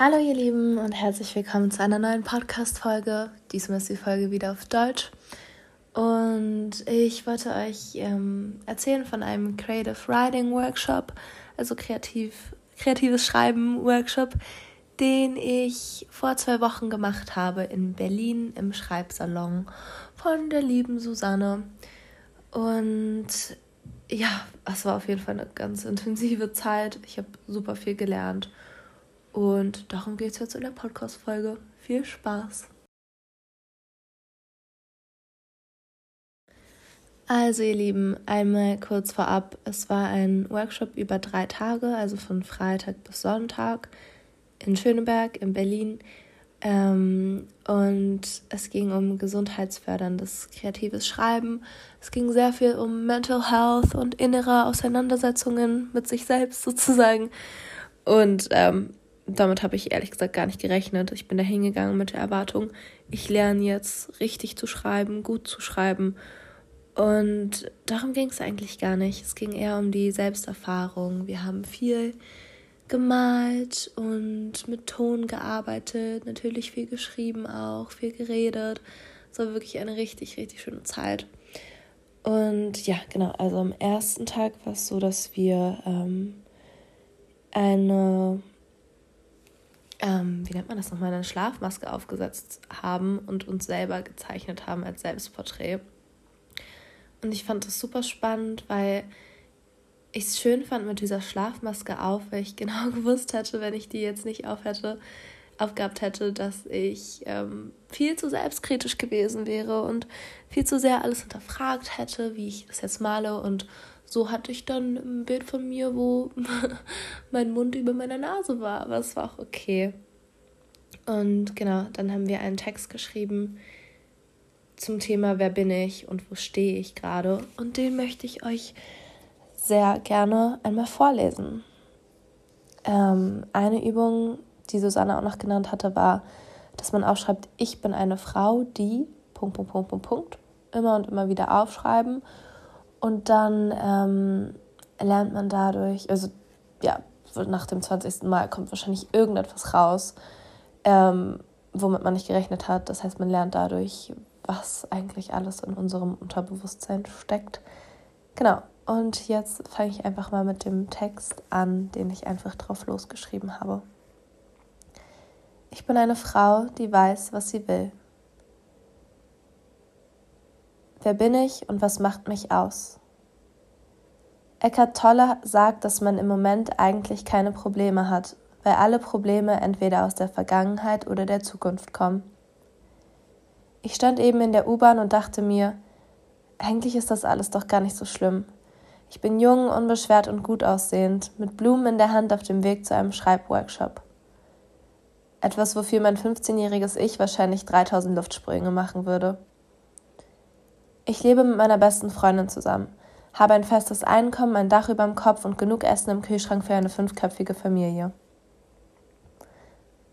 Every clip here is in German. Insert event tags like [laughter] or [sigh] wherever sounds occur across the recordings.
Hallo ihr Lieben und herzlich willkommen zu einer neuen Podcast-Folge. Diesmal ist die Folge wieder auf Deutsch. Und ich wollte euch ähm, erzählen von einem Creative Writing Workshop, also kreativ, kreatives Schreiben Workshop, den ich vor zwei Wochen gemacht habe in Berlin im Schreibsalon von der lieben Susanne. Und ja, es war auf jeden Fall eine ganz intensive Zeit. Ich habe super viel gelernt. Und darum geht es jetzt in der Podcast-Folge. Viel Spaß! Also ihr Lieben, einmal kurz vorab, es war ein Workshop über drei Tage, also von Freitag bis Sonntag in Schöneberg in Berlin. Ähm, und es ging um gesundheitsförderndes kreatives Schreiben. Es ging sehr viel um Mental Health und innere Auseinandersetzungen mit sich selbst sozusagen. Und ähm, damit habe ich ehrlich gesagt gar nicht gerechnet. Ich bin da hingegangen mit der Erwartung, ich lerne jetzt richtig zu schreiben, gut zu schreiben. Und darum ging es eigentlich gar nicht. Es ging eher um die Selbsterfahrung. Wir haben viel gemalt und mit Ton gearbeitet, natürlich viel geschrieben auch, viel geredet. Es war wirklich eine richtig, richtig schöne Zeit. Und ja, genau, also am ersten Tag war es so, dass wir ähm, eine ähm, wie nennt man das nochmal, eine Schlafmaske aufgesetzt haben und uns selber gezeichnet haben als Selbstporträt. Und ich fand das super spannend, weil ich es schön fand mit dieser Schlafmaske auf, weil ich [laughs] genau gewusst hätte, wenn ich die jetzt nicht auf hätte, aufgehabt hätte, dass ich ähm, viel zu selbstkritisch gewesen wäre und viel zu sehr alles hinterfragt hätte, wie ich das jetzt male und so hatte ich dann ein Bild von mir, wo [laughs] mein Mund über meiner Nase war, aber es war auch okay. Und genau, dann haben wir einen Text geschrieben zum Thema Wer bin ich und wo stehe ich gerade. Und den möchte ich euch sehr gerne einmal vorlesen. Ähm, eine Übung, die Susanne auch noch genannt hatte, war, dass man aufschreibt, ich bin eine Frau, die Punkt, Punkt, Punkt, Punkt, Punkt, immer und immer wieder aufschreiben und dann ähm, lernt man dadurch, also ja, nach dem 20. Mal kommt wahrscheinlich irgendetwas raus, ähm, womit man nicht gerechnet hat. Das heißt, man lernt dadurch, was eigentlich alles in unserem Unterbewusstsein steckt. Genau. Und jetzt fange ich einfach mal mit dem Text an, den ich einfach drauf losgeschrieben habe. Ich bin eine Frau, die weiß, was sie will. Wer bin ich und was macht mich aus? Eckart Tolle sagt, dass man im Moment eigentlich keine Probleme hat, weil alle Probleme entweder aus der Vergangenheit oder der Zukunft kommen. Ich stand eben in der U-Bahn und dachte mir, eigentlich ist das alles doch gar nicht so schlimm. Ich bin jung, unbeschwert und gut aussehend, mit Blumen in der Hand auf dem Weg zu einem Schreibworkshop. Etwas, wofür mein 15-jähriges Ich wahrscheinlich 3000 Luftsprünge machen würde. Ich lebe mit meiner besten Freundin zusammen, habe ein festes Einkommen, ein Dach über dem Kopf und genug Essen im Kühlschrank für eine fünfköpfige Familie.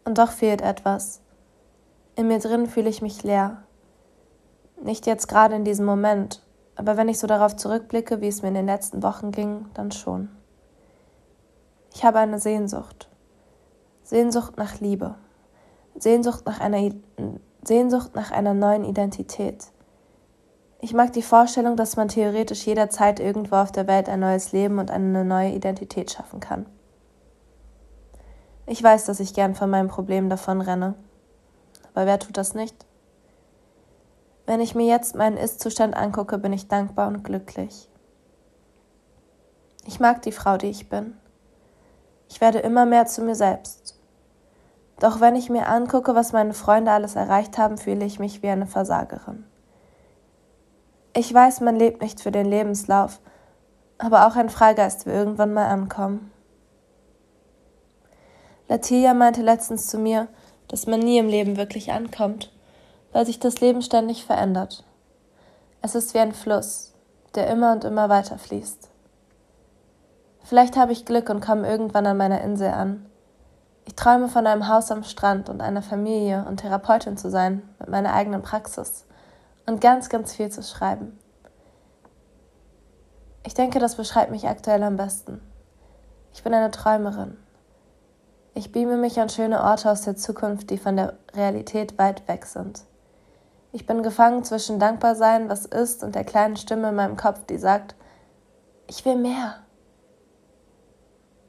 Und doch fehlt etwas. In mir drin fühle ich mich leer. Nicht jetzt gerade in diesem Moment, aber wenn ich so darauf zurückblicke, wie es mir in den letzten Wochen ging, dann schon. Ich habe eine Sehnsucht. Sehnsucht nach Liebe. Sehnsucht nach einer, Sehnsucht nach einer neuen Identität. Ich mag die Vorstellung, dass man theoretisch jederzeit irgendwo auf der Welt ein neues Leben und eine neue Identität schaffen kann. Ich weiß, dass ich gern von meinem Problem davon renne. Aber wer tut das nicht? Wenn ich mir jetzt meinen Ist-Zustand angucke, bin ich dankbar und glücklich. Ich mag die Frau, die ich bin. Ich werde immer mehr zu mir selbst. Doch wenn ich mir angucke, was meine Freunde alles erreicht haben, fühle ich mich wie eine Versagerin. Ich weiß, man lebt nicht für den Lebenslauf, aber auch ein Freigeist will irgendwann mal ankommen. Latilia meinte letztens zu mir, dass man nie im Leben wirklich ankommt, weil sich das Leben ständig verändert. Es ist wie ein Fluss, der immer und immer weiter fließt. Vielleicht habe ich Glück und komme irgendwann an meiner Insel an. Ich träume von einem Haus am Strand und einer Familie und Therapeutin zu sein mit meiner eigenen Praxis und ganz, ganz viel zu schreiben. Ich denke, das beschreibt mich aktuell am besten. Ich bin eine Träumerin. Ich beame mich an schöne Orte aus der Zukunft, die von der Realität weit weg sind. Ich bin gefangen zwischen Dankbarsein, was ist, und der kleinen Stimme in meinem Kopf, die sagt, ich will mehr.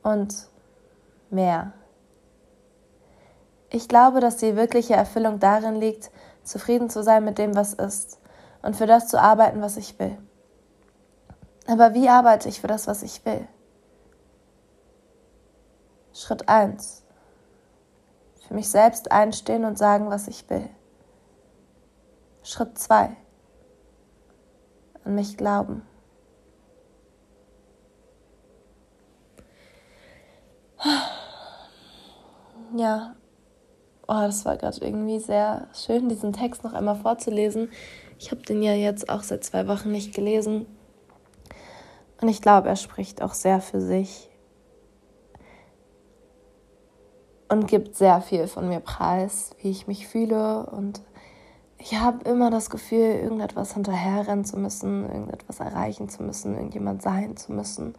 Und mehr. Ich glaube, dass die wirkliche Erfüllung darin liegt, zufrieden zu sein mit dem, was ist und für das zu arbeiten, was ich will. Aber wie arbeite ich für das, was ich will? Schritt 1. Für mich selbst einstehen und sagen, was ich will. Schritt 2. An mich glauben. Ja, oh, das war gerade irgendwie sehr schön, diesen Text noch einmal vorzulesen. Ich habe den ja jetzt auch seit zwei Wochen nicht gelesen. Und ich glaube, er spricht auch sehr für sich und gibt sehr viel von mir preis, wie ich mich fühle. Und ich habe immer das Gefühl, irgendetwas hinterherrennen zu müssen, irgendetwas erreichen zu müssen, irgendjemand sein zu müssen.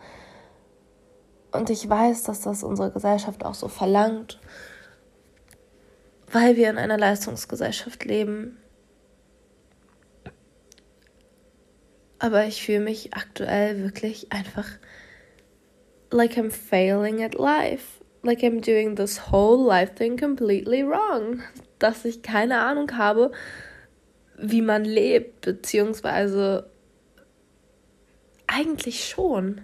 Und ich weiß, dass das unsere Gesellschaft auch so verlangt, weil wir in einer Leistungsgesellschaft leben. Aber ich fühle mich aktuell wirklich einfach like I'm failing at life. Like I'm doing this whole life thing completely wrong. Dass ich keine Ahnung habe, wie man lebt, beziehungsweise eigentlich schon.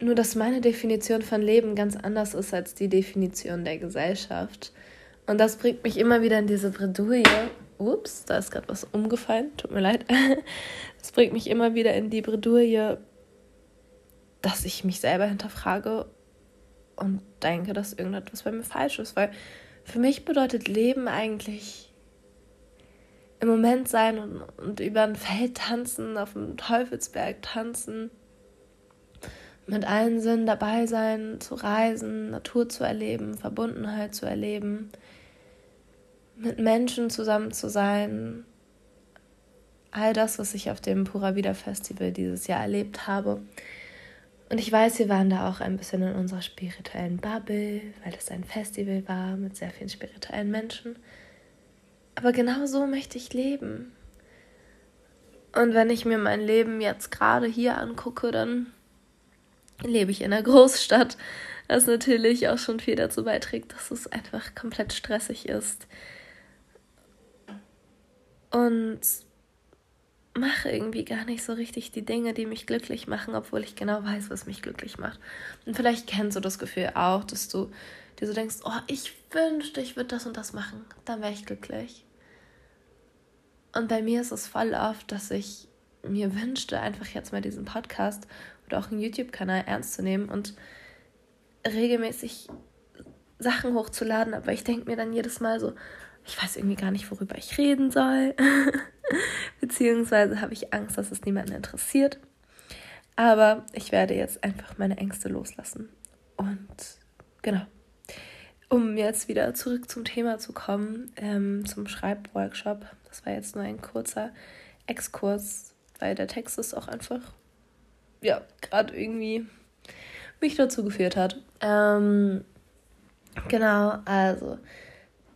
Nur dass meine Definition von Leben ganz anders ist als die Definition der Gesellschaft. Und das bringt mich immer wieder in diese Bredouille. Ups, da ist gerade was umgefallen, tut mir leid. [laughs] Das bringt mich immer wieder in die Bredouille, dass ich mich selber hinterfrage und denke, dass irgendetwas bei mir falsch ist. Weil für mich bedeutet Leben eigentlich im Moment sein und, und über ein Feld tanzen, auf dem Teufelsberg tanzen, mit allen Sinnen dabei sein, zu reisen, Natur zu erleben, Verbundenheit zu erleben, mit Menschen zusammen zu sein. All das, was ich auf dem Pura Vida Festival dieses Jahr erlebt habe. Und ich weiß, wir waren da auch ein bisschen in unserer spirituellen Bubble, weil es ein Festival war mit sehr vielen spirituellen Menschen. Aber genau so möchte ich leben. Und wenn ich mir mein Leben jetzt gerade hier angucke, dann lebe ich in einer Großstadt, was natürlich auch schon viel dazu beiträgt, dass es einfach komplett stressig ist und mache irgendwie gar nicht so richtig die Dinge, die mich glücklich machen, obwohl ich genau weiß, was mich glücklich macht. Und vielleicht kennst du das Gefühl auch, dass du dir so denkst, oh, ich wünschte, ich würde das und das machen, dann wäre ich glücklich. Und bei mir ist es voll oft, dass ich mir wünschte, einfach jetzt mal diesen Podcast oder auch einen YouTube-Kanal ernst zu nehmen und regelmäßig Sachen hochzuladen, aber ich denke mir dann jedes Mal so, ich weiß irgendwie gar nicht, worüber ich reden soll. [laughs] Beziehungsweise habe ich Angst, dass es niemanden interessiert. Aber ich werde jetzt einfach meine Ängste loslassen. Und genau. Um jetzt wieder zurück zum Thema zu kommen, ähm, zum Schreibworkshop. Das war jetzt nur ein kurzer Exkurs, weil der Text ist auch einfach, ja, gerade irgendwie mich dazu geführt hat. Ähm, genau, also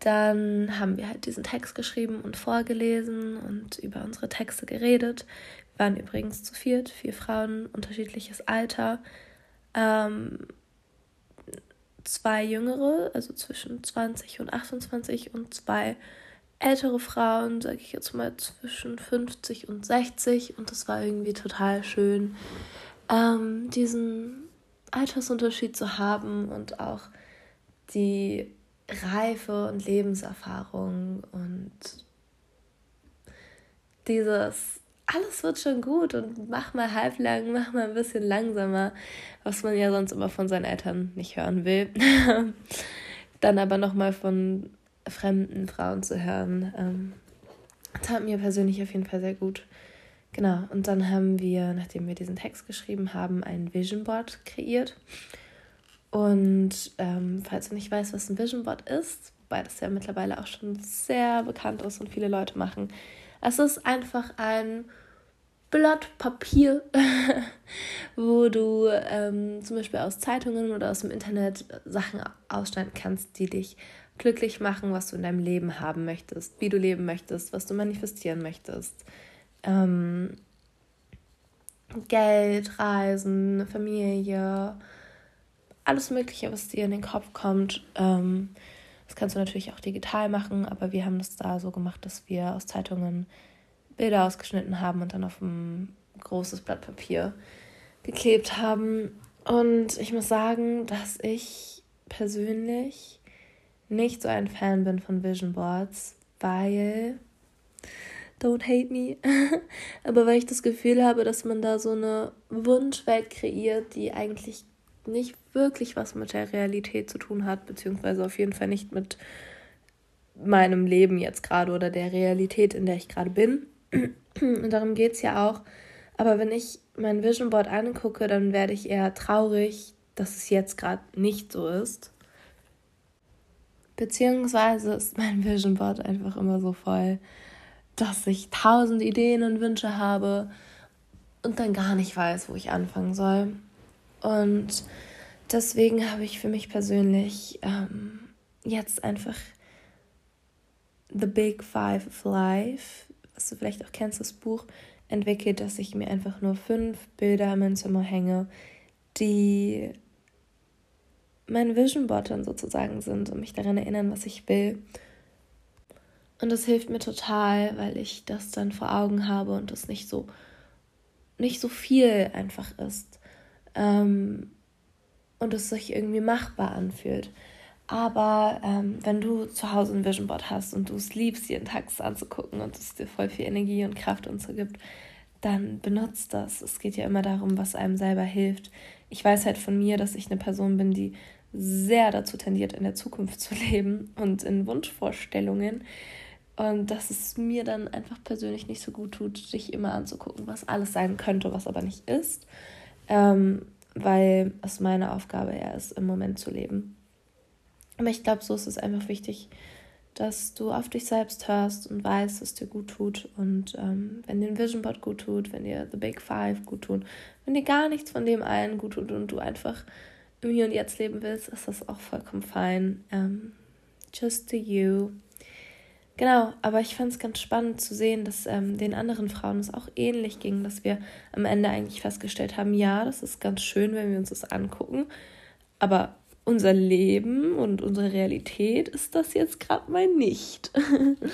dann haben wir halt diesen Text geschrieben und vorgelesen und über unsere Texte geredet. Wir waren übrigens zu viert, vier Frauen, unterschiedliches Alter. Ähm, zwei jüngere, also zwischen 20 und 28 und zwei ältere Frauen, sage ich jetzt mal zwischen 50 und 60 und das war irgendwie total schön, ähm, diesen Altersunterschied zu haben und auch die Reife und Lebenserfahrung und dieses alles wird schon gut und mach mal halblang, mach mal ein bisschen langsamer, was man ja sonst immer von seinen Eltern nicht hören will. [laughs] Dann aber nochmal von fremden Frauen zu hören, ähm, tat mir persönlich auf jeden Fall sehr gut. Genau, und dann haben wir, nachdem wir diesen Text geschrieben haben, ein Vision Board kreiert. Und ähm, falls du nicht weißt, was ein Vision Board ist, wobei das ja mittlerweile auch schon sehr bekannt ist und viele Leute machen, es ist einfach ein Blatt Papier, [laughs] wo du ähm, zum Beispiel aus Zeitungen oder aus dem Internet Sachen ausschneiden kannst, die dich glücklich machen, was du in deinem Leben haben möchtest, wie du leben möchtest, was du manifestieren möchtest. Ähm, Geld, Reisen, Familie, alles Mögliche, was dir in den Kopf kommt. Ähm, das kannst du natürlich auch digital machen, aber wir haben das da so gemacht, dass wir aus Zeitungen Bilder ausgeschnitten haben und dann auf ein großes Blatt Papier geklebt haben. Und ich muss sagen, dass ich persönlich nicht so ein Fan bin von Vision Boards, weil don't hate me, [laughs] aber weil ich das Gefühl habe, dass man da so eine Wunschwelt kreiert, die eigentlich nicht wirklich was mit der Realität zu tun hat, beziehungsweise auf jeden Fall nicht mit meinem Leben jetzt gerade oder der Realität, in der ich gerade bin. [clears throat] Und darum geht es ja auch. Aber wenn ich mein Vision Board angucke, dann werde ich eher traurig, dass es jetzt gerade nicht so ist. Beziehungsweise ist mein [laughs] Vision Board einfach immer so voll, dass ich tausend Ideen und Wünsche habe und dann gar nicht weiß, wo ich anfangen soll. Und deswegen habe ich für mich persönlich ähm, jetzt einfach The Big Five of Life was du vielleicht auch kennst, das Buch, entwickelt, dass ich mir einfach nur fünf Bilder mein Zimmer hänge, die mein Vision Board dann sozusagen sind und mich daran erinnern, was ich will. Und das hilft mir total, weil ich das dann vor Augen habe und es nicht so nicht so viel einfach ist ähm, und es sich irgendwie machbar anfühlt. Aber ähm, wenn du zu Hause ein Vision Board hast und du es liebst, jeden Tag es anzugucken und es dir voll viel Energie und Kraft und so gibt, dann benutzt das. Es geht ja immer darum, was einem selber hilft. Ich weiß halt von mir, dass ich eine Person bin, die sehr dazu tendiert, in der Zukunft zu [laughs] leben und in Wunschvorstellungen. Und dass es mir dann einfach persönlich nicht so gut tut, sich immer anzugucken, was alles sein könnte, was aber nicht ist. Ähm, weil es meine Aufgabe eher ist, im Moment zu leben. Aber ich glaube, so ist es einfach wichtig, dass du auf dich selbst hörst und weißt, was dir gut tut. Und ähm, wenn dir ein Vision Board gut tut, wenn dir The Big Five gut tut, wenn dir gar nichts von dem allen gut tut und du einfach im Hier und Jetzt leben willst, ist das auch vollkommen fein. Ähm, just to you. Genau, aber ich fand es ganz spannend zu sehen, dass ähm, den anderen Frauen es auch ähnlich ging, dass wir am Ende eigentlich festgestellt haben, ja, das ist ganz schön, wenn wir uns das angucken, aber unser Leben und unsere Realität ist das jetzt gerade mal nicht.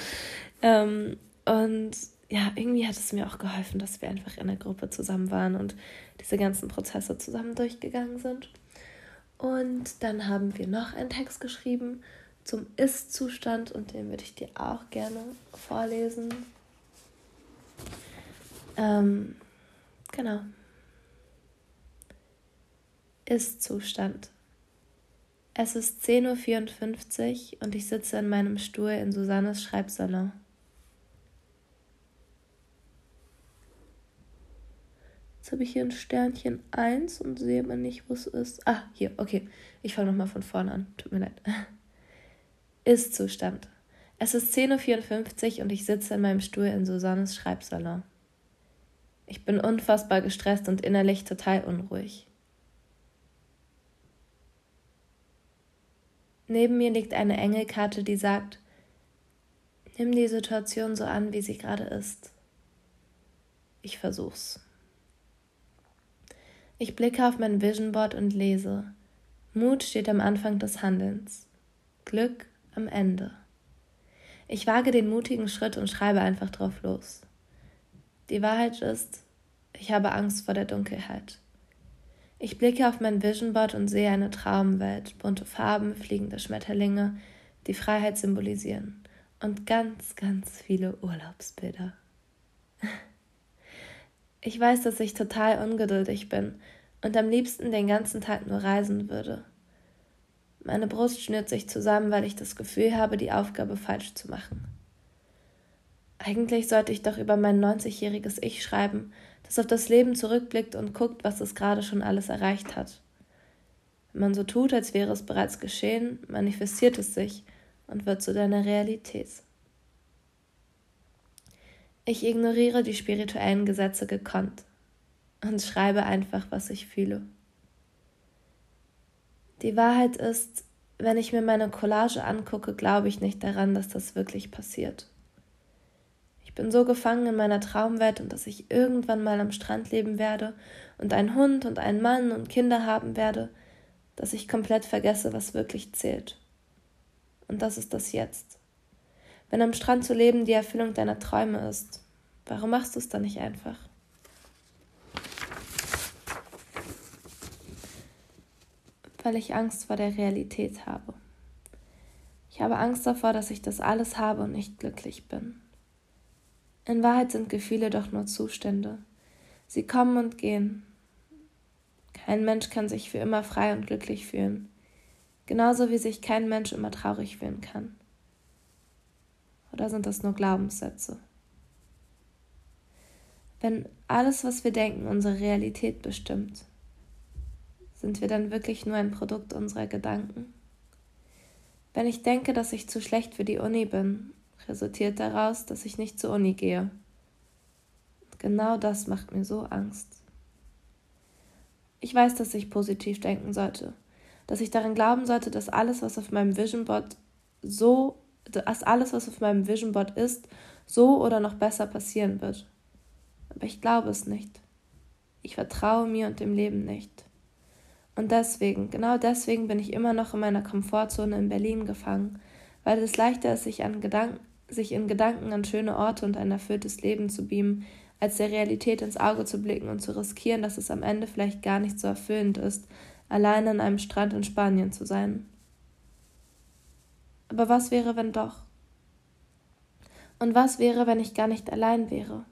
[laughs] ähm, und ja, irgendwie hat es mir auch geholfen, dass wir einfach in der Gruppe zusammen waren und diese ganzen Prozesse zusammen durchgegangen sind. Und dann haben wir noch einen Text geschrieben zum Ist-Zustand und den würde ich dir auch gerne vorlesen. Ähm, genau. Ist-Zustand. Es ist 10.54 Uhr und ich sitze in meinem Stuhl in Susannes Schreibsalon. Jetzt habe ich hier ein Sternchen 1 und sehe aber nicht, wo es ist. Ah, hier, okay. Ich fange nochmal von vorne an. Tut mir leid. Ist-Zustand. Es ist 10.54 Uhr und ich sitze in meinem Stuhl in Susannes Schreibsalon. Ich bin unfassbar gestresst und innerlich total unruhig. Neben mir liegt eine Engelkarte, die sagt, nimm die Situation so an, wie sie gerade ist. Ich versuch's. Ich blicke auf mein Vision Board und lese. Mut steht am Anfang des Handelns. Glück am Ende. Ich wage den mutigen Schritt und schreibe einfach drauf los. Die Wahrheit ist, ich habe Angst vor der Dunkelheit. Ich blicke auf mein Vision Board und sehe eine Traumwelt, bunte Farben, fliegende Schmetterlinge, die Freiheit symbolisieren und ganz, ganz viele Urlaubsbilder. Ich weiß, dass ich total ungeduldig bin und am liebsten den ganzen Tag nur reisen würde. Meine Brust schnürt sich zusammen, weil ich das Gefühl habe, die Aufgabe falsch zu machen. Eigentlich sollte ich doch über mein 90-jähriges Ich schreiben, das auf das Leben zurückblickt und guckt, was es gerade schon alles erreicht hat. Wenn man so tut, als wäre es bereits geschehen, manifestiert es sich und wird zu deiner Realität. Ich ignoriere die spirituellen Gesetze gekonnt und schreibe einfach, was ich fühle. Die Wahrheit ist, wenn ich mir meine Collage angucke, glaube ich nicht daran, dass das wirklich passiert. Ich bin so gefangen in meiner Traumwelt und dass ich irgendwann mal am Strand leben werde und einen Hund und einen Mann und Kinder haben werde, dass ich komplett vergesse, was wirklich zählt. Und das ist das Jetzt. Wenn am Strand zu leben die Erfüllung deiner Träume ist, warum machst du es dann nicht einfach? Weil ich Angst vor der Realität habe. Ich habe Angst davor, dass ich das alles habe und nicht glücklich bin. In Wahrheit sind Gefühle doch nur Zustände. Sie kommen und gehen. Kein Mensch kann sich für immer frei und glücklich fühlen, genauso wie sich kein Mensch immer traurig fühlen kann. Oder sind das nur Glaubenssätze? Wenn alles, was wir denken, unsere Realität bestimmt, sind wir dann wirklich nur ein Produkt unserer Gedanken? Wenn ich denke, dass ich zu schlecht für die Uni bin resultiert daraus, dass ich nicht zur Uni gehe. Und genau das macht mir so Angst. Ich weiß, dass ich positiv denken sollte, dass ich daran glauben sollte, dass alles, was auf meinem Vision Board so, dass alles, was auf meinem Vision Board ist, so oder noch besser passieren wird. Aber ich glaube es nicht. Ich vertraue mir und dem Leben nicht. Und deswegen, genau deswegen bin ich immer noch in meiner Komfortzone in Berlin gefangen, weil es leichter ist, sich an Gedanken, sich in Gedanken an schöne Orte und ein erfülltes Leben zu beamen, als der Realität ins Auge zu blicken und zu riskieren, dass es am Ende vielleicht gar nicht so erfüllend ist, allein an einem Strand in Spanien zu sein. Aber was wäre, wenn doch? Und was wäre, wenn ich gar nicht allein wäre?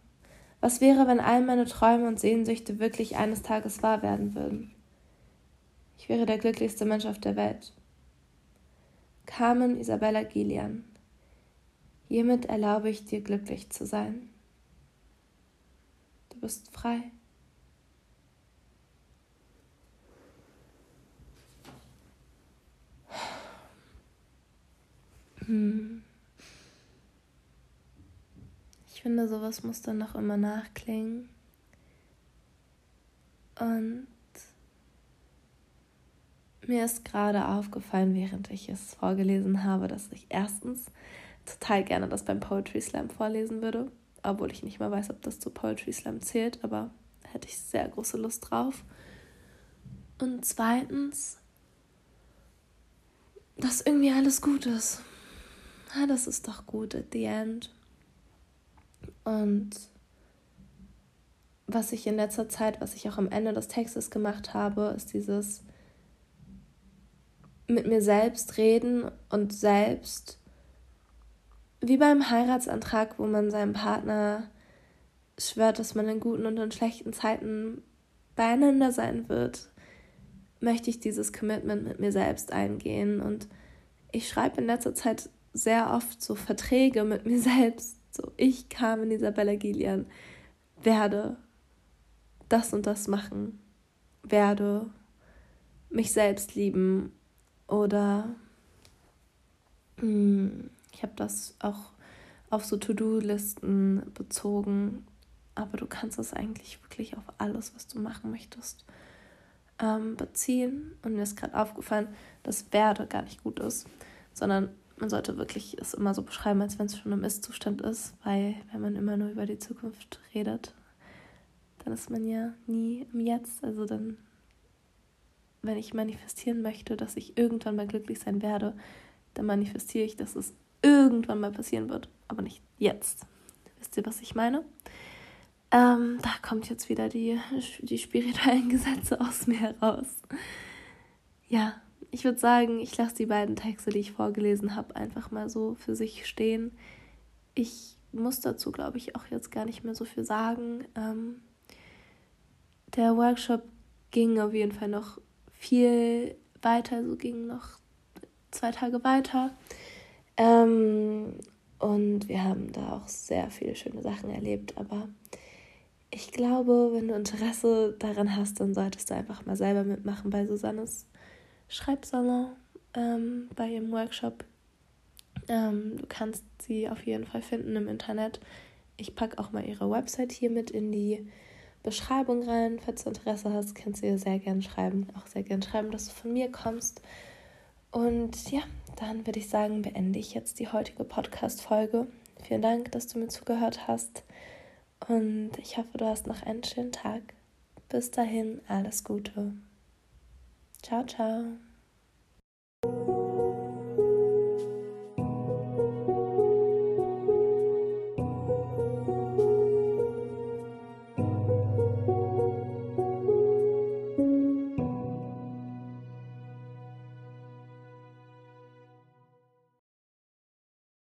Was wäre, wenn all meine Träume und Sehnsüchte wirklich eines Tages wahr werden würden? Ich wäre der glücklichste Mensch auf der Welt. Carmen Isabella Gillian Hiermit erlaube ich dir glücklich zu sein. Du bist frei. Hm. Ich finde, sowas muss dann noch immer nachklingen. Und mir ist gerade aufgefallen, während ich es vorgelesen habe, dass ich erstens total gerne das beim Poetry Slam vorlesen würde, obwohl ich nicht mal weiß, ob das zu Poetry Slam zählt, aber hätte ich sehr große Lust drauf. Und zweitens, dass irgendwie alles gut ist. Ja, das ist doch gut at the end. Und was ich in letzter Zeit, was ich auch am Ende des Textes gemacht habe, ist dieses mit mir selbst reden und selbst wie beim Heiratsantrag, wo man seinem Partner schwört, dass man in guten und in schlechten Zeiten beieinander sein wird, möchte ich dieses Commitment mit mir selbst eingehen. Und ich schreibe in letzter Zeit sehr oft so Verträge mit mir [laughs] selbst. So, ich, Carmen Isabella Gillian, werde das und das machen, werde mich selbst lieben oder mh, hm, ich habe das auch auf so To-Do-Listen bezogen, aber du kannst das eigentlich wirklich auf alles, was du machen möchtest, ähm, beziehen. Und mir ist gerade aufgefallen, dass werde gar nicht gut ist, sondern man sollte wirklich es immer so beschreiben, als wenn es schon im Ist-Zustand ist, weil wenn man immer nur über die Zukunft redet, dann ist man ja nie im Jetzt. Also dann, wenn ich manifestieren möchte, dass ich irgendwann mal glücklich sein werde, dann manifestiere ich, dass es irgendwann mal passieren wird, aber nicht jetzt. Wisst ihr, was ich meine? Ähm, da kommt jetzt wieder die, die spirituellen Gesetze aus mir heraus. Ja, ich würde sagen, ich lasse die beiden Texte, die ich vorgelesen habe, einfach mal so für sich stehen. Ich muss dazu, glaube ich, auch jetzt gar nicht mehr so viel sagen. Ähm, der Workshop ging auf jeden Fall noch viel weiter, also ging noch zwei Tage weiter. Ähm, und wir haben da auch sehr viele schöne Sachen erlebt. Aber ich glaube, wenn du Interesse daran hast, dann solltest du einfach mal selber mitmachen bei Susannes Schreibsalon, ähm, bei ihrem Workshop. Ähm, du kannst sie auf jeden Fall finden im Internet. Ich packe auch mal ihre Website hier mit in die Beschreibung rein. Falls du Interesse hast, kannst du ihr sehr gerne schreiben. Auch sehr gerne schreiben, dass du von mir kommst. Und ja, dann würde ich sagen, beende ich jetzt die heutige Podcast-Folge. Vielen Dank, dass du mir zugehört hast. Und ich hoffe, du hast noch einen schönen Tag. Bis dahin, alles Gute. Ciao, ciao.